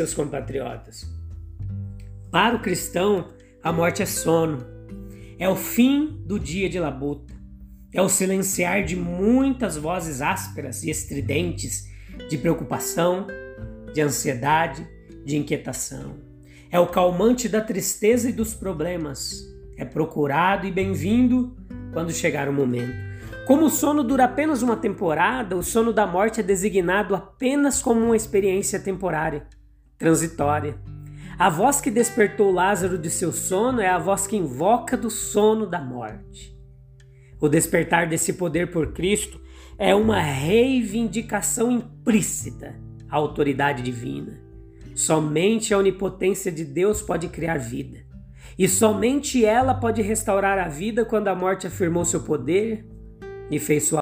seus compatriotas. Para o cristão, a morte é sono, é o fim do dia de labuta, é o silenciar de muitas vozes ásperas e estridentes de preocupação, de ansiedade, de inquietação. É o calmante da tristeza e dos problemas. É procurado e bem-vindo quando chegar o momento. Como o sono dura apenas uma temporada, o sono da morte é designado apenas como uma experiência temporária, transitória. A voz que despertou Lázaro de seu sono é a voz que invoca do sono da morte. O despertar desse poder por Cristo é uma reivindicação implícita à autoridade divina. Somente a onipotência de Deus pode criar vida. E somente ela pode restaurar a vida quando a morte afirmou seu poder e fez sua